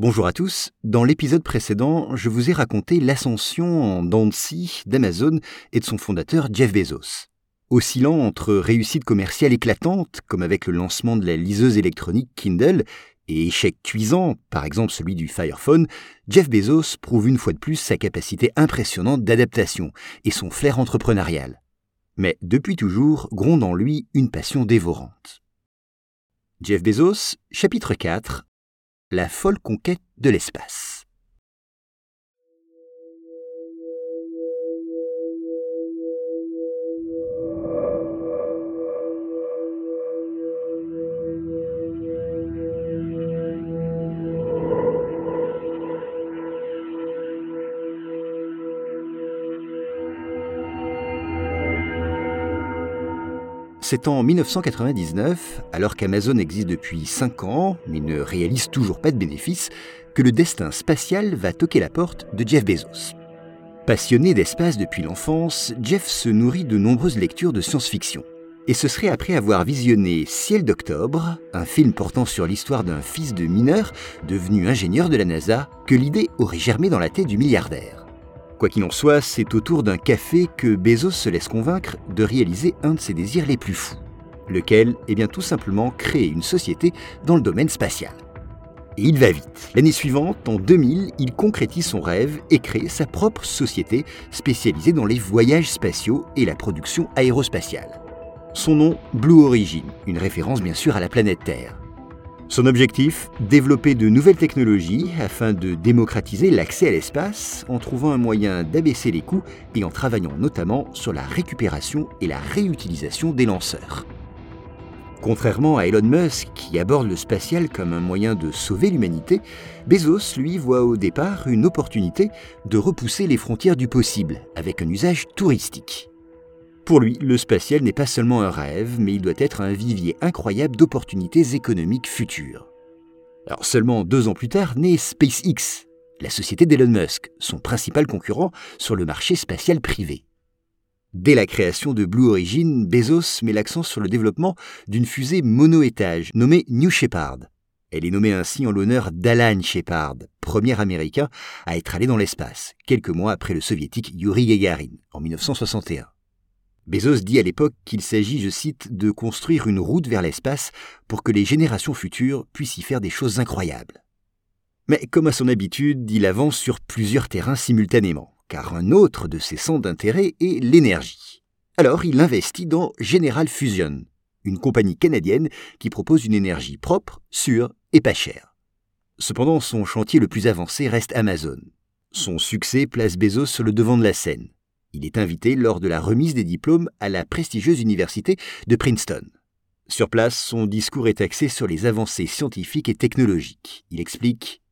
Bonjour à tous. Dans l'épisode précédent, je vous ai raconté l'ascension en dents d'Amazon et de son fondateur Jeff Bezos. Oscillant entre réussite commerciale éclatante, comme avec le lancement de la liseuse électronique Kindle, et échec cuisant, par exemple celui du Firephone, Jeff Bezos prouve une fois de plus sa capacité impressionnante d'adaptation et son flair entrepreneurial. Mais depuis toujours gronde en lui une passion dévorante. Jeff Bezos, chapitre 4 La folle conquête de l'espace. C'est en 1999, alors qu'Amazon existe depuis 5 ans, mais ne réalise toujours pas de bénéfices, que le destin spatial va toquer la porte de Jeff Bezos. Passionné d'espace depuis l'enfance, Jeff se nourrit de nombreuses lectures de science-fiction. Et ce serait après avoir visionné Ciel d'octobre, un film portant sur l'histoire d'un fils de mineur devenu ingénieur de la NASA, que l'idée aurait germé dans la tête du milliardaire. Quoi qu'il en soit, c'est autour d'un café que Bezos se laisse convaincre de réaliser un de ses désirs les plus fous, lequel est bien tout simplement créer une société dans le domaine spatial. Et il va vite. L'année suivante, en 2000, il concrétise son rêve et crée sa propre société spécialisée dans les voyages spatiaux et la production aérospatiale. Son nom, Blue Origin, une référence bien sûr à la planète Terre. Son objectif Développer de nouvelles technologies afin de démocratiser l'accès à l'espace en trouvant un moyen d'abaisser les coûts et en travaillant notamment sur la récupération et la réutilisation des lanceurs. Contrairement à Elon Musk, qui aborde le spatial comme un moyen de sauver l'humanité, Bezos, lui, voit au départ une opportunité de repousser les frontières du possible avec un usage touristique. Pour lui, le spatial n'est pas seulement un rêve, mais il doit être un vivier incroyable d'opportunités économiques futures. Seulement deux ans plus tard naît SpaceX, la société d'Elon Musk, son principal concurrent sur le marché spatial privé. Dès la création de Blue Origin, Bezos met l'accent sur le développement d'une fusée mono-étage nommée New Shepard. Elle est nommée ainsi en l'honneur d'Alan Shepard, premier américain à être allé dans l'espace, quelques mois après le soviétique Yuri Gagarin, en 1961. Bezos dit à l'époque qu'il s'agit, je cite, de construire une route vers l'espace pour que les générations futures puissent y faire des choses incroyables. Mais comme à son habitude, il avance sur plusieurs terrains simultanément, car un autre de ses centres d'intérêt est l'énergie. Alors il investit dans General Fusion, une compagnie canadienne qui propose une énergie propre, sûre et pas chère. Cependant, son chantier le plus avancé reste Amazon. Son succès place Bezos sur le devant de la scène. Il est invité lors de la remise des diplômes à la prestigieuse université de Princeton. Sur place, son discours est axé sur les avancées scientifiques et technologiques. Il explique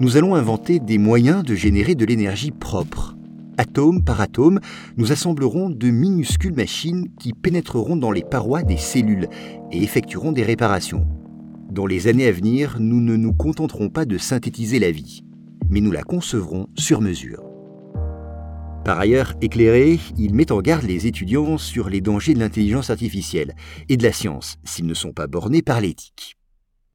Nous allons inventer des moyens de générer de l'énergie propre. Atome par atome, nous assemblerons de minuscules machines qui pénétreront dans les parois des cellules et effectueront des réparations. Dans les années à venir, nous ne nous contenterons pas de synthétiser la vie, mais nous la concevrons sur mesure. Par ailleurs, éclairé, il met en garde les étudiants sur les dangers de l'intelligence artificielle et de la science, s'ils ne sont pas bornés par l'éthique.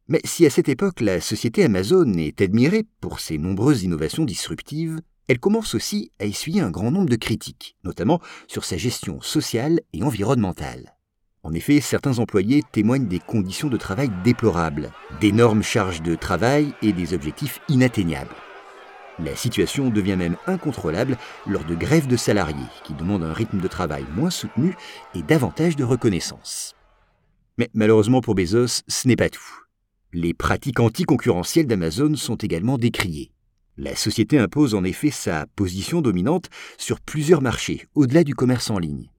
Mais si à cette époque la société Amazon est admirée pour ses nombreuses innovations disruptives, elle commence aussi à essuyer un grand nombre de critiques, notamment sur sa gestion sociale et environnementale. En effet, certains employés témoignent des conditions de travail déplorables, d'énormes charges de travail et des objectifs inatteignables. La situation devient même incontrôlable lors de grèves de salariés qui demandent un rythme de travail moins soutenu et davantage de reconnaissance. Mais malheureusement pour Bezos, ce n'est pas tout. Les pratiques anticoncurrentielles d'Amazon sont également décriées. La société impose en effet sa position dominante sur plusieurs marchés, au-delà du commerce en ligne.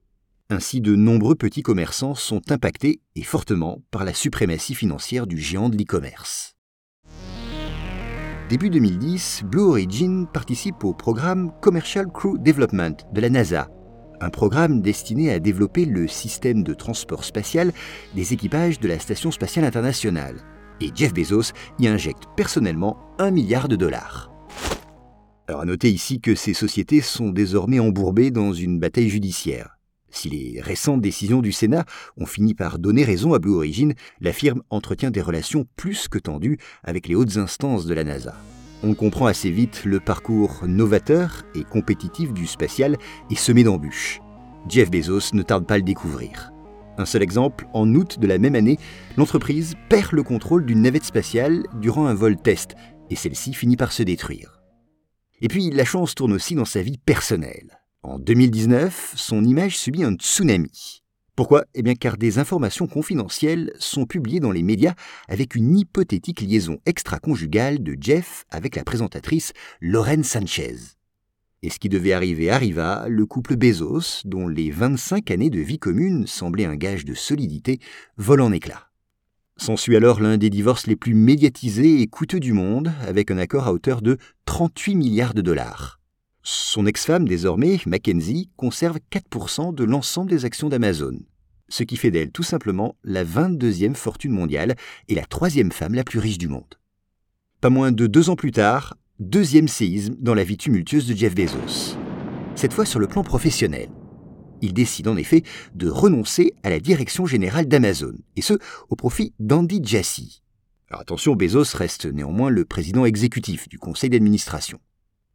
Ainsi, de nombreux petits commerçants sont impactés et fortement par la suprématie financière du géant de l'e-commerce. Début 2010, Blue Origin participe au programme Commercial Crew Development de la NASA, un programme destiné à développer le système de transport spatial des équipages de la Station spatiale internationale. Et Jeff Bezos y injecte personnellement un milliard de dollars. Alors à noter ici que ces sociétés sont désormais embourbées dans une bataille judiciaire. Si les récentes décisions du Sénat ont fini par donner raison à Blue Origin, la firme entretient des relations plus que tendues avec les hautes instances de la NASA. On comprend assez vite le parcours novateur et compétitif du spatial est semé d'embûches. Jeff Bezos ne tarde pas à le découvrir. Un seul exemple, en août de la même année, l'entreprise perd le contrôle d'une navette spatiale durant un vol test, et celle-ci finit par se détruire. Et puis la chance tourne aussi dans sa vie personnelle. En 2019, son image subit un tsunami. Pourquoi? Eh bien car des informations confidentielles sont publiées dans les médias avec une hypothétique liaison extra-conjugale de Jeff avec la présentatrice Lorraine Sanchez. Et ce qui devait arriver arriva, le couple Bezos, dont les 25 années de vie commune semblaient un gage de solidité, vole en éclats. S'ensuit alors l'un des divorces les plus médiatisés et coûteux du monde, avec un accord à hauteur de 38 milliards de dollars. Son ex-femme, désormais, Mackenzie, conserve 4% de l'ensemble des actions d'Amazon, ce qui fait d'elle tout simplement la 22e fortune mondiale et la troisième femme la plus riche du monde. Pas moins de deux ans plus tard, deuxième séisme dans la vie tumultueuse de Jeff Bezos. Cette fois sur le plan professionnel. Il décide en effet de renoncer à la direction générale d'Amazon, et ce, au profit d'Andy Jassy. Alors attention, Bezos reste néanmoins le président exécutif du conseil d'administration.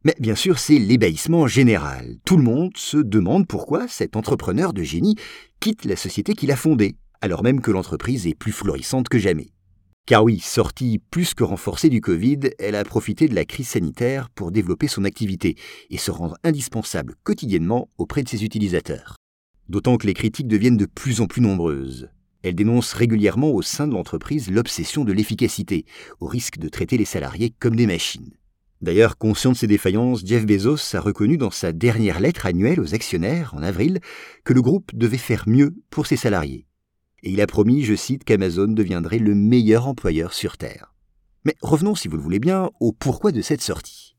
Mais bien sûr, c'est l'ébahissement général. Tout le monde se demande pourquoi cet entrepreneur de génie quitte la société qu'il a fondée, alors même que l'entreprise est plus florissante que jamais. Car oui, sortie plus que renforcée du Covid, elle a profité de la crise sanitaire pour développer son activité et se rendre indispensable quotidiennement auprès de ses utilisateurs. D'autant que les critiques deviennent de plus en plus nombreuses. Elle dénonce régulièrement au sein de l'entreprise l'obsession de l'efficacité, au risque de traiter les salariés comme des machines. D'ailleurs, conscient de ses défaillances, Jeff Bezos a reconnu dans sa dernière lettre annuelle aux actionnaires, en avril, que le groupe devait faire mieux pour ses salariés. Et il a promis, je cite, qu'Amazon deviendrait le meilleur employeur sur Terre. Mais revenons, si vous le voulez bien, au pourquoi de cette sortie.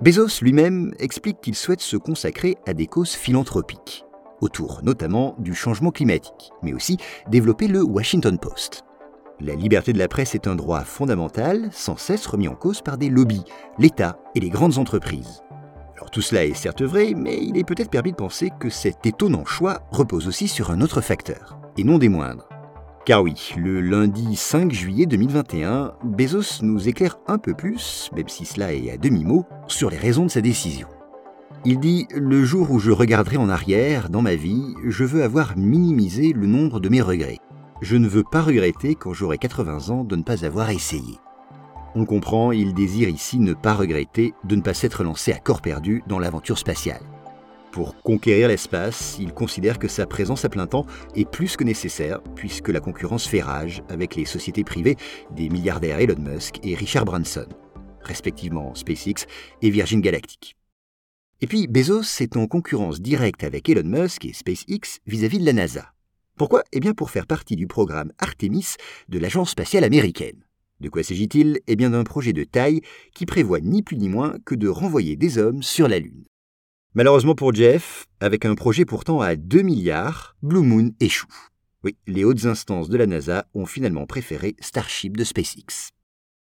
Bezos lui-même explique qu'il souhaite se consacrer à des causes philanthropiques, autour notamment du changement climatique, mais aussi développer le Washington Post. La liberté de la presse est un droit fondamental, sans cesse remis en cause par des lobbies, l'État et les grandes entreprises. Alors tout cela est certes vrai, mais il est peut-être permis de penser que cet étonnant choix repose aussi sur un autre facteur, et non des moindres. Car oui, le lundi 5 juillet 2021, Bezos nous éclaire un peu plus, même si cela est à demi-mot, sur les raisons de sa décision. Il dit Le jour où je regarderai en arrière, dans ma vie, je veux avoir minimisé le nombre de mes regrets. Je ne veux pas regretter quand j'aurai 80 ans de ne pas avoir essayé. On comprend, il désire ici ne pas regretter de ne pas s'être lancé à corps perdu dans l'aventure spatiale. Pour conquérir l'espace, il considère que sa présence à plein temps est plus que nécessaire, puisque la concurrence fait rage avec les sociétés privées des milliardaires Elon Musk et Richard Branson, respectivement SpaceX et Virgin Galactic. Et puis Bezos est en concurrence directe avec Elon Musk et SpaceX vis-à-vis -vis de la NASA. Pourquoi? Eh bien pour faire partie du programme Artemis de l'Agence spatiale américaine. De quoi s'agit-il? Eh bien d'un projet de taille qui prévoit ni plus ni moins que de renvoyer des hommes sur la Lune. Malheureusement pour Jeff, avec un projet pourtant à 2 milliards, Blue Moon échoue. Oui, les hautes instances de la NASA ont finalement préféré Starship de SpaceX.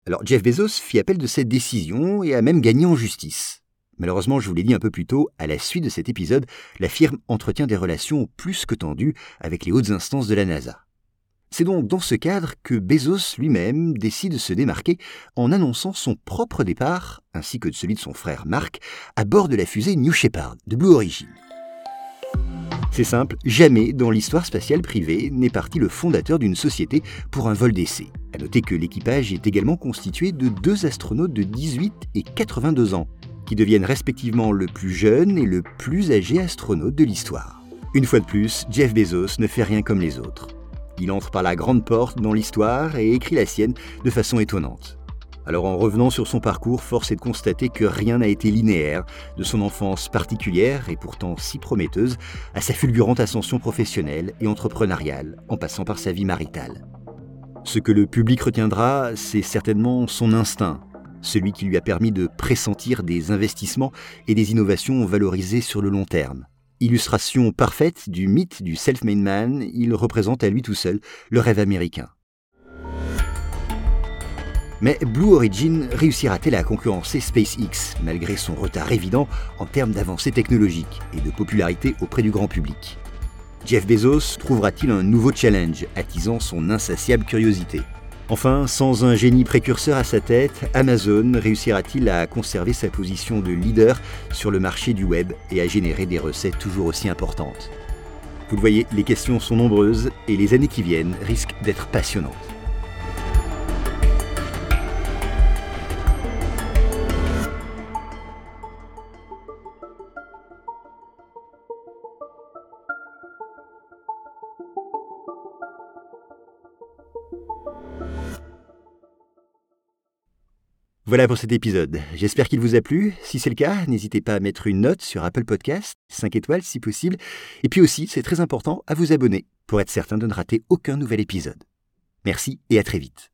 Alors Jeff Bezos fit appel de cette décision et a même gagné en justice. Malheureusement, je vous l'ai dit un peu plus tôt, à la suite de cet épisode, la firme entretient des relations plus que tendues avec les hautes instances de la NASA. C'est donc dans ce cadre que Bezos lui-même décide de se démarquer en annonçant son propre départ, ainsi que celui de son frère Mark, à bord de la fusée New Shepard de Blue Origin. C'est simple, jamais dans l'histoire spatiale privée n'est parti le fondateur d'une société pour un vol d'essai. À noter que l'équipage est également constitué de deux astronautes de 18 et 82 ans, qui deviennent respectivement le plus jeune et le plus âgé astronaute de l'histoire. Une fois de plus, Jeff Bezos ne fait rien comme les autres. Il entre par la grande porte dans l'histoire et écrit la sienne de façon étonnante. Alors en revenant sur son parcours, force est de constater que rien n'a été linéaire, de son enfance particulière et pourtant si prometteuse, à sa fulgurante ascension professionnelle et entrepreneuriale, en passant par sa vie maritale. Ce que le public retiendra, c'est certainement son instinct, celui qui lui a permis de pressentir des investissements et des innovations valorisées sur le long terme. Illustration parfaite du mythe du self-made man, il représente à lui tout seul le rêve américain. Mais Blue Origin réussira-t-elle à concurrencer SpaceX, malgré son retard évident en termes d'avancée technologique et de popularité auprès du grand public? Jeff Bezos trouvera-t-il un nouveau challenge, attisant son insatiable curiosité? Enfin, sans un génie précurseur à sa tête, Amazon réussira-t-il à conserver sa position de leader sur le marché du web et à générer des recettes toujours aussi importantes? Vous le voyez, les questions sont nombreuses et les années qui viennent risquent d'être passionnantes. Voilà pour cet épisode. J'espère qu'il vous a plu. Si c'est le cas, n'hésitez pas à mettre une note sur Apple Podcast, 5 étoiles si possible. Et puis aussi, c'est très important, à vous abonner pour être certain de ne rater aucun nouvel épisode. Merci et à très vite.